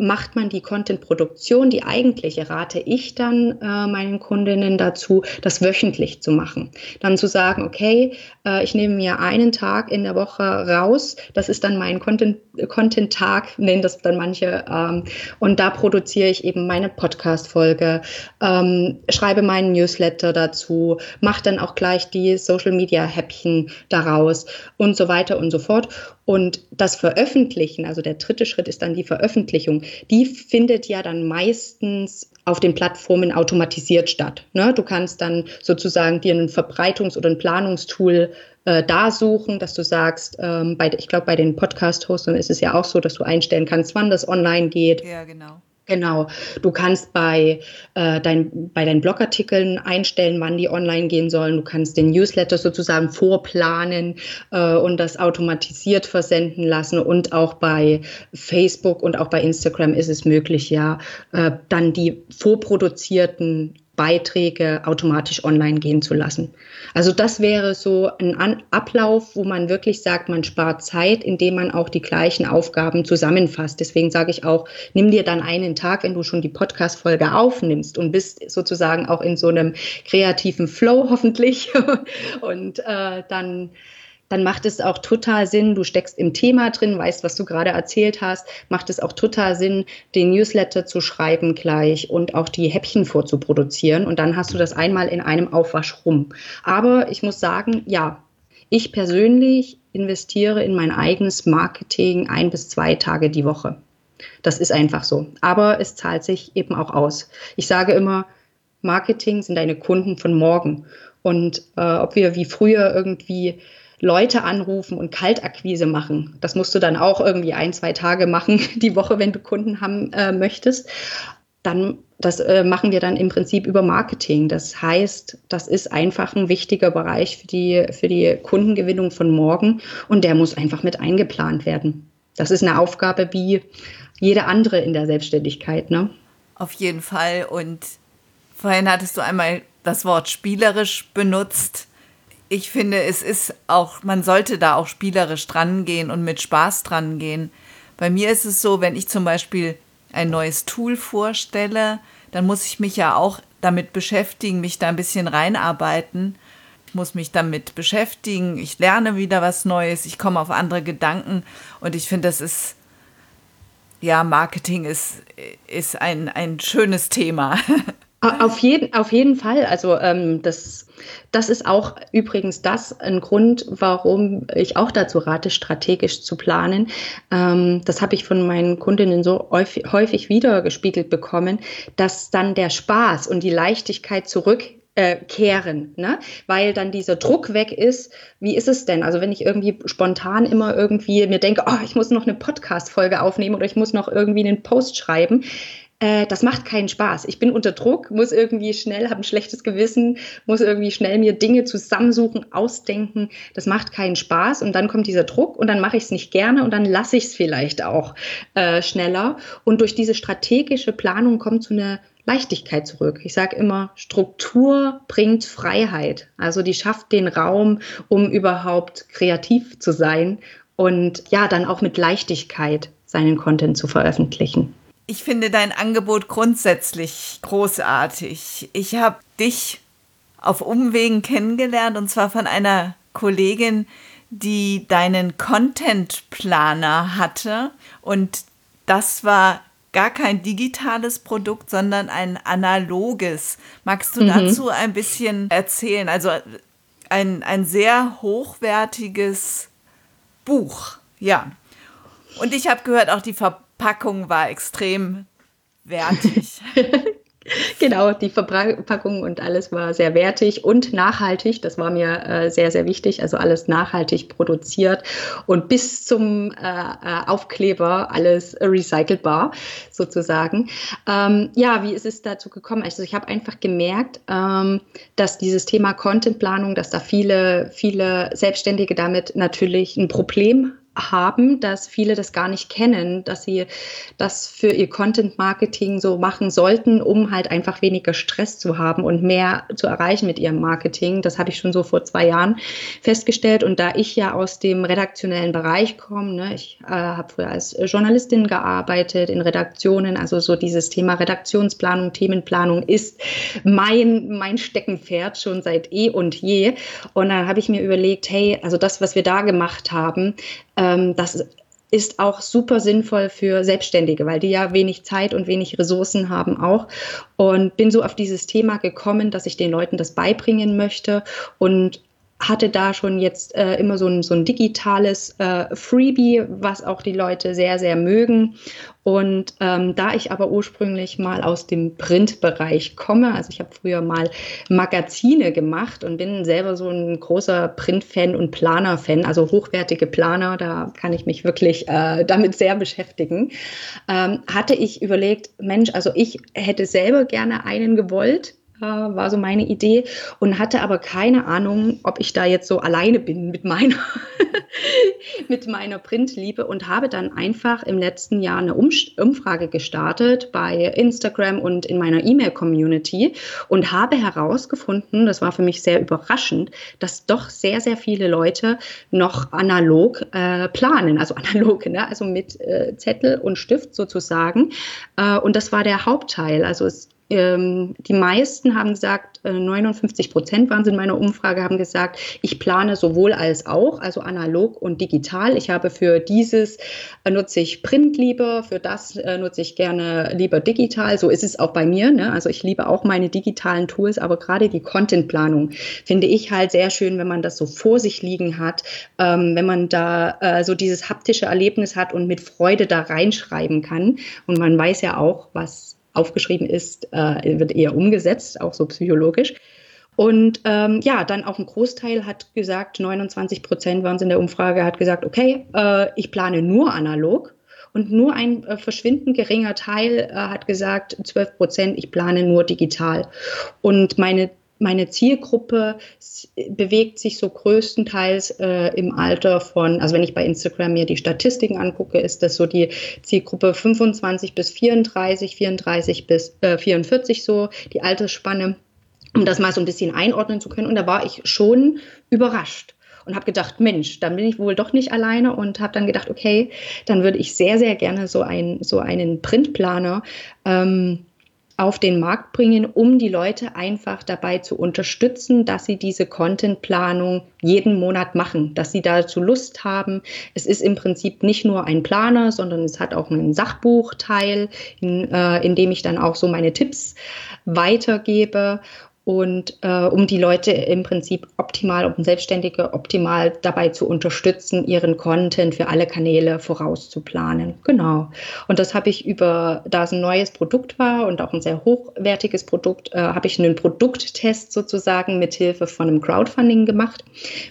macht man die Content-Produktion, die eigentliche, rate ich dann äh, meinen Kundinnen dazu, das wöchentlich zu machen. Dann zu sagen, okay, äh, ich nehme mir einen Tag in der Woche raus, das ist dann mein Content-Tag, Content nennen das dann manche, ähm, und da produziere ich eben meine Podcast-Folge, ähm, schreibe meinen Newsletter dazu, mache dann auch gleich die Social-Media-Häppchen daraus und so weiter und so fort. Und das Veröffentlichen, also der dritte Schritt ist dann die Veröffentlichung, die findet ja dann meistens auf den Plattformen automatisiert statt. Ne? Du kannst dann sozusagen dir ein Verbreitungs- oder ein Planungstool äh, da suchen, dass du sagst, ähm, bei, ich glaube, bei den Podcast-Hostern ist es ja auch so, dass du einstellen kannst, wann das online geht. Ja, genau. Genau. Du kannst bei, äh, dein, bei deinen Blogartikeln einstellen, wann die online gehen sollen. Du kannst den Newsletter sozusagen vorplanen äh, und das automatisiert versenden lassen. Und auch bei Facebook und auch bei Instagram ist es möglich, ja, äh, dann die vorproduzierten Beiträge automatisch online gehen zu lassen. Also das wäre so ein Ablauf, wo man wirklich sagt, man spart Zeit, indem man auch die gleichen Aufgaben zusammenfasst. Deswegen sage ich auch, nimm dir dann einen Tag, wenn du schon die Podcast-Folge aufnimmst und bist sozusagen auch in so einem kreativen Flow hoffentlich [laughs] und äh, dann dann macht es auch total Sinn, du steckst im Thema drin, weißt, was du gerade erzählt hast, macht es auch total Sinn, den Newsletter zu schreiben gleich und auch die Häppchen vorzuproduzieren. Und dann hast du das einmal in einem Aufwasch rum. Aber ich muss sagen, ja, ich persönlich investiere in mein eigenes Marketing ein bis zwei Tage die Woche. Das ist einfach so. Aber es zahlt sich eben auch aus. Ich sage immer, Marketing sind deine Kunden von morgen. Und äh, ob wir wie früher irgendwie Leute anrufen und Kaltakquise machen. Das musst du dann auch irgendwie ein, zwei Tage machen [laughs] die Woche, wenn du Kunden haben äh, möchtest. Dann das äh, machen wir dann im Prinzip über Marketing. Das heißt, das ist einfach ein wichtiger Bereich für die, für die Kundengewinnung von morgen und der muss einfach mit eingeplant werden. Das ist eine Aufgabe wie jede andere in der Selbstständigkeit. Ne? Auf jeden Fall. Und vorhin hattest du einmal das Wort spielerisch benutzt. Ich finde, es ist auch, man sollte da auch spielerisch dran gehen und mit Spaß dran gehen. Bei mir ist es so, wenn ich zum Beispiel ein neues Tool vorstelle, dann muss ich mich ja auch damit beschäftigen, mich da ein bisschen reinarbeiten. Ich muss mich damit beschäftigen, ich lerne wieder was Neues, ich komme auf andere Gedanken und ich finde, das ist, ja, Marketing ist, ist ein, ein schönes Thema. [laughs] Auf jeden, auf jeden Fall. Also ähm, das, das ist auch übrigens das ein Grund, warum ich auch dazu rate, strategisch zu planen. Ähm, das habe ich von meinen Kundinnen so häufig, häufig wieder gespiegelt bekommen, dass dann der Spaß und die Leichtigkeit zurück äh, kehren, ne? weil dann dieser Druck weg ist. Wie ist es denn? Also wenn ich irgendwie spontan immer irgendwie mir denke, oh, ich muss noch eine Podcast-Folge aufnehmen oder ich muss noch irgendwie einen Post schreiben, äh, das macht keinen Spaß. Ich bin unter Druck, muss irgendwie schnell, habe ein schlechtes Gewissen, muss irgendwie schnell mir Dinge zusammensuchen, ausdenken. Das macht keinen Spaß und dann kommt dieser Druck und dann mache ich es nicht gerne und dann lasse ich es vielleicht auch äh, schneller. Und durch diese strategische Planung kommt so eine Leichtigkeit zurück. Ich sage immer, Struktur bringt Freiheit. Also die schafft den Raum, um überhaupt kreativ zu sein und ja, dann auch mit Leichtigkeit seinen Content zu veröffentlichen. Ich finde dein Angebot grundsätzlich großartig. Ich habe dich auf Umwegen kennengelernt und zwar von einer Kollegin, die deinen Content Planer hatte und das war gar kein digitales Produkt, sondern ein analoges. Magst du mhm. dazu ein bisschen erzählen? Also ein, ein sehr hochwertiges Buch, ja. Und ich habe gehört, auch die Verpackung war extrem wertig. [laughs] Genau, die Verpackung und alles war sehr wertig und nachhaltig. Das war mir äh, sehr, sehr wichtig. Also alles nachhaltig produziert und bis zum äh, äh Aufkleber alles recycelbar sozusagen. Ähm, ja, wie ist es dazu gekommen? Also ich habe einfach gemerkt, ähm, dass dieses Thema Contentplanung, dass da viele, viele Selbstständige damit natürlich ein Problem haben, dass viele das gar nicht kennen, dass sie das für ihr Content Marketing so machen sollten, um halt einfach weniger Stress zu haben und mehr zu erreichen mit ihrem Marketing. Das habe ich schon so vor zwei Jahren festgestellt. Und da ich ja aus dem redaktionellen Bereich komme, ne, ich äh, habe früher als Journalistin gearbeitet in Redaktionen, also so dieses Thema Redaktionsplanung, Themenplanung ist mein, mein Steckenpferd schon seit eh und je. Und dann habe ich mir überlegt, hey, also das, was wir da gemacht haben, das ist auch super sinnvoll für Selbstständige, weil die ja wenig Zeit und wenig Ressourcen haben auch. Und bin so auf dieses Thema gekommen, dass ich den Leuten das beibringen möchte und hatte da schon jetzt äh, immer so ein, so ein digitales äh, Freebie, was auch die Leute sehr, sehr mögen. Und ähm, da ich aber ursprünglich mal aus dem Printbereich komme, also ich habe früher mal Magazine gemacht und bin selber so ein großer Print-Fan und Planer-Fan, also hochwertige Planer, da kann ich mich wirklich äh, damit sehr beschäftigen, ähm, hatte ich überlegt, Mensch, also ich hätte selber gerne einen gewollt, war so meine Idee und hatte aber keine Ahnung, ob ich da jetzt so alleine bin mit meiner, [laughs] mit meiner Printliebe und habe dann einfach im letzten Jahr eine Umfrage gestartet bei Instagram und in meiner E-Mail-Community und habe herausgefunden, das war für mich sehr überraschend, dass doch sehr, sehr viele Leute noch analog äh, planen, also [laughs] analog, ne? also mit äh, Zettel und Stift sozusagen. Äh, und das war der Hauptteil. Also es ähm, die meisten haben gesagt, 59 äh, Prozent waren es in meiner Umfrage, haben gesagt, ich plane sowohl als auch, also analog und digital. Ich habe für dieses äh, nutze ich Print lieber, für das äh, nutze ich gerne lieber digital. So ist es auch bei mir. Ne? Also ich liebe auch meine digitalen Tools, aber gerade die Contentplanung finde ich halt sehr schön, wenn man das so vor sich liegen hat, ähm, wenn man da äh, so dieses haptische Erlebnis hat und mit Freude da reinschreiben kann. Und man weiß ja auch, was aufgeschrieben ist, äh, wird eher umgesetzt, auch so psychologisch. Und ähm, ja, dann auch ein Großteil hat gesagt, 29 Prozent waren es in der Umfrage, hat gesagt, okay, äh, ich plane nur analog. und nur ein äh, verschwindend geringer Teil äh, hat gesagt, 12 Prozent, ich plane nur digital. Und meine meine Zielgruppe bewegt sich so größtenteils äh, im Alter von, also wenn ich bei Instagram mir die Statistiken angucke, ist das so die Zielgruppe 25 bis 34, 34 bis äh, 44 so, die Altersspanne, um das mal so ein bisschen einordnen zu können. Und da war ich schon überrascht und habe gedacht, Mensch, dann bin ich wohl doch nicht alleine und habe dann gedacht, okay, dann würde ich sehr, sehr gerne so, ein, so einen Printplaner ähm, auf den Markt bringen, um die Leute einfach dabei zu unterstützen, dass sie diese Contentplanung jeden Monat machen, dass sie dazu Lust haben. Es ist im Prinzip nicht nur ein Planer, sondern es hat auch einen Sachbuchteil, in, äh, in dem ich dann auch so meine Tipps weitergebe und äh, um die Leute im Prinzip optimal, um Selbstständige optimal dabei zu unterstützen, ihren Content für alle Kanäle vorauszuplanen. Genau. Und das habe ich über, da es ein neues Produkt war und auch ein sehr hochwertiges Produkt, äh, habe ich einen Produkttest sozusagen mit Hilfe von einem Crowdfunding gemacht,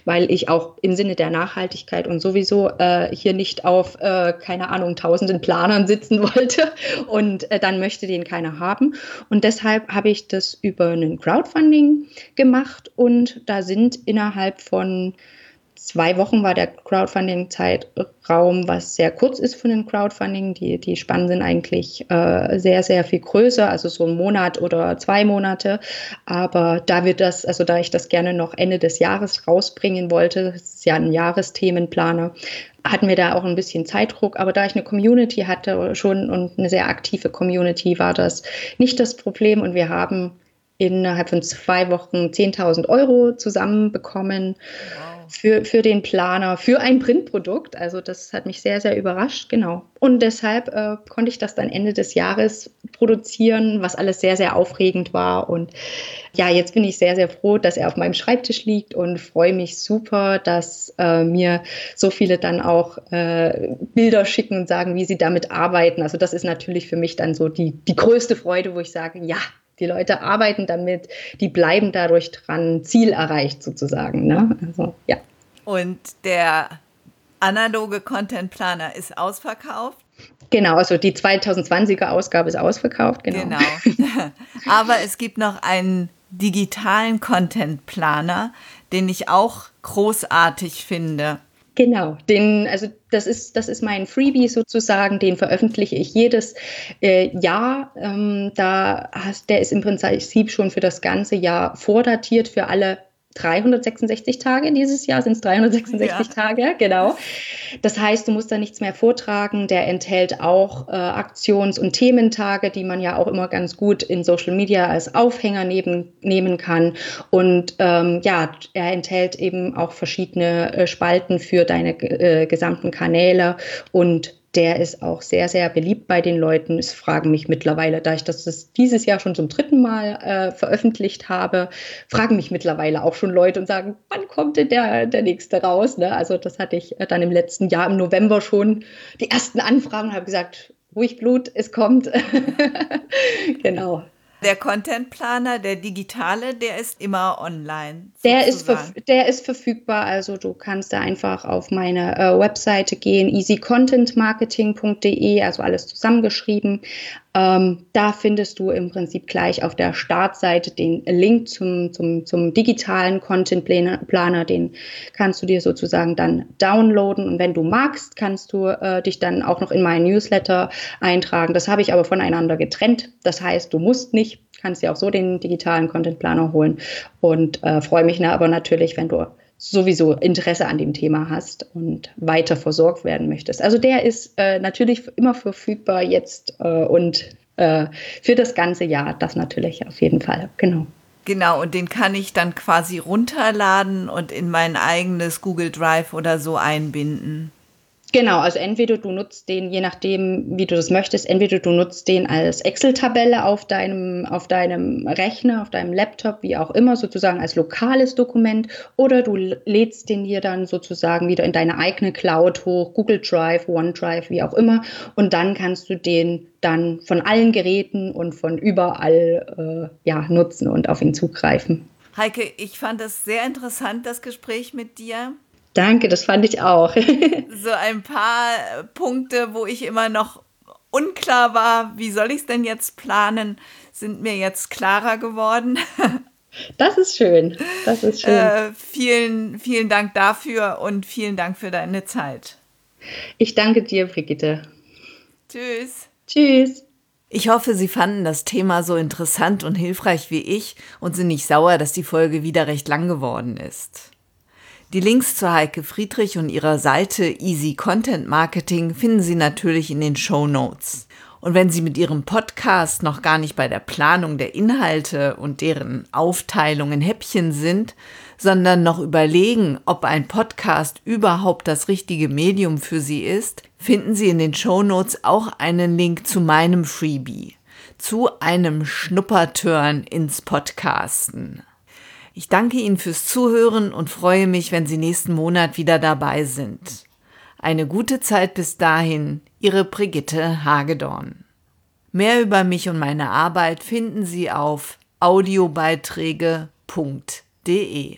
weil ich auch im Sinne der Nachhaltigkeit und sowieso äh, hier nicht auf, äh, keine Ahnung, tausenden Planern sitzen [laughs] wollte und äh, dann möchte den keiner haben. Und deshalb habe ich das über einen Crowdfunding Crowdfunding gemacht und da sind innerhalb von zwei Wochen war der Crowdfunding-Zeitraum, was sehr kurz ist für den Crowdfunding. Die, die Spannen sind eigentlich äh, sehr, sehr viel größer, also so ein Monat oder zwei Monate. Aber da wird das, also da ich das gerne noch Ende des Jahres rausbringen wollte, das ist ja ein Jahresthemenplaner, hatten wir da auch ein bisschen Zeitdruck. Aber da ich eine Community hatte schon und eine sehr aktive Community, war das nicht das Problem. Und wir haben innerhalb von zwei Wochen 10.000 Euro zusammenbekommen wow. für, für den Planer, für ein Printprodukt. Also das hat mich sehr, sehr überrascht, genau. Und deshalb äh, konnte ich das dann Ende des Jahres produzieren, was alles sehr, sehr aufregend war. Und ja, jetzt bin ich sehr, sehr froh, dass er auf meinem Schreibtisch liegt und freue mich super, dass äh, mir so viele dann auch äh, Bilder schicken und sagen, wie sie damit arbeiten. Also das ist natürlich für mich dann so die, die größte Freude, wo ich sage, ja, die Leute arbeiten damit, die bleiben dadurch dran, Ziel erreicht sozusagen. Ne? Also, ja. Und der analoge Content Planer ist ausverkauft? Genau, also die 2020er Ausgabe ist ausverkauft, genau. Genau. [laughs] Aber es gibt noch einen digitalen Content Planer, den ich auch großartig finde. Genau, den, also das ist, das ist mein Freebie sozusagen, den veröffentliche ich jedes äh, Jahr. Ähm, da hast, der ist im Prinzip schon für das ganze Jahr vordatiert für alle 366 Tage. Dieses Jahr sind es 366 ja. Tage, genau. Das heißt, du musst da nichts mehr vortragen. Der enthält auch äh, Aktions- und Thementage, die man ja auch immer ganz gut in Social Media als Aufhänger neben, nehmen kann. Und ähm, ja, er enthält eben auch verschiedene äh, Spalten für deine äh, gesamten Kanäle und der ist auch sehr, sehr beliebt bei den Leuten. Es fragen mich mittlerweile, da ich das dieses Jahr schon zum dritten Mal äh, veröffentlicht habe, fragen mich mittlerweile auch schon Leute und sagen, wann kommt denn der, der nächste raus? Ne? Also das hatte ich äh, dann im letzten Jahr im November schon die ersten Anfragen, habe gesagt, ruhig Blut, es kommt. [laughs] genau. Der Content Planer, der digitale, der ist immer online. Der ist, der ist verfügbar. Also du kannst da einfach auf meine äh, Webseite gehen, easycontentmarketing.de, also alles zusammengeschrieben. Ähm, da findest du im Prinzip gleich auf der Startseite den Link zum, zum, zum digitalen Content Planer. Den kannst du dir sozusagen dann downloaden. Und wenn du magst, kannst du äh, dich dann auch noch in meinen Newsletter eintragen. Das habe ich aber voneinander getrennt. Das heißt, du musst nicht, kannst dir auch so den digitalen Content Planer holen. Und äh, freue mich aber natürlich, wenn du sowieso Interesse an dem Thema hast und weiter versorgt werden möchtest. Also der ist äh, natürlich immer verfügbar jetzt äh, und äh, für das ganze Jahr, das natürlich auf jeden Fall, genau. Genau, und den kann ich dann quasi runterladen und in mein eigenes Google Drive oder so einbinden. Genau, also entweder du nutzt den, je nachdem, wie du das möchtest, entweder du nutzt den als Excel-Tabelle auf deinem, auf deinem Rechner, auf deinem Laptop, wie auch immer, sozusagen als lokales Dokument, oder du lädst den hier dann sozusagen wieder in deine eigene Cloud hoch, Google Drive, OneDrive, wie auch immer, und dann kannst du den dann von allen Geräten und von überall äh, ja, nutzen und auf ihn zugreifen. Heike, ich fand es sehr interessant, das Gespräch mit dir. Danke, das fand ich auch. [laughs] so ein paar Punkte, wo ich immer noch unklar war, wie soll ich es denn jetzt planen, sind mir jetzt klarer geworden. [laughs] Das ist schön. Das ist schön. Äh, vielen, vielen Dank dafür und vielen Dank für deine Zeit. Ich danke dir, Brigitte. Tschüss. Tschüss. Ich hoffe, Sie fanden das Thema so interessant und hilfreich wie ich und sind nicht sauer, dass die Folge wieder recht lang geworden ist. Die Links zu Heike Friedrich und ihrer Seite Easy Content Marketing finden Sie natürlich in den Show Notes. Und wenn Sie mit Ihrem Podcast noch gar nicht bei der Planung der Inhalte und deren Aufteilung in Häppchen sind, sondern noch überlegen, ob ein Podcast überhaupt das richtige Medium für Sie ist, finden Sie in den Show Notes auch einen Link zu meinem Freebie, zu einem Schnupperturn ins Podcasten. Ich danke Ihnen fürs Zuhören und freue mich, wenn Sie nächsten Monat wieder dabei sind. Eine gute Zeit bis dahin, Ihre Brigitte Hagedorn. Mehr über mich und meine Arbeit finden Sie auf audiobeiträge.de.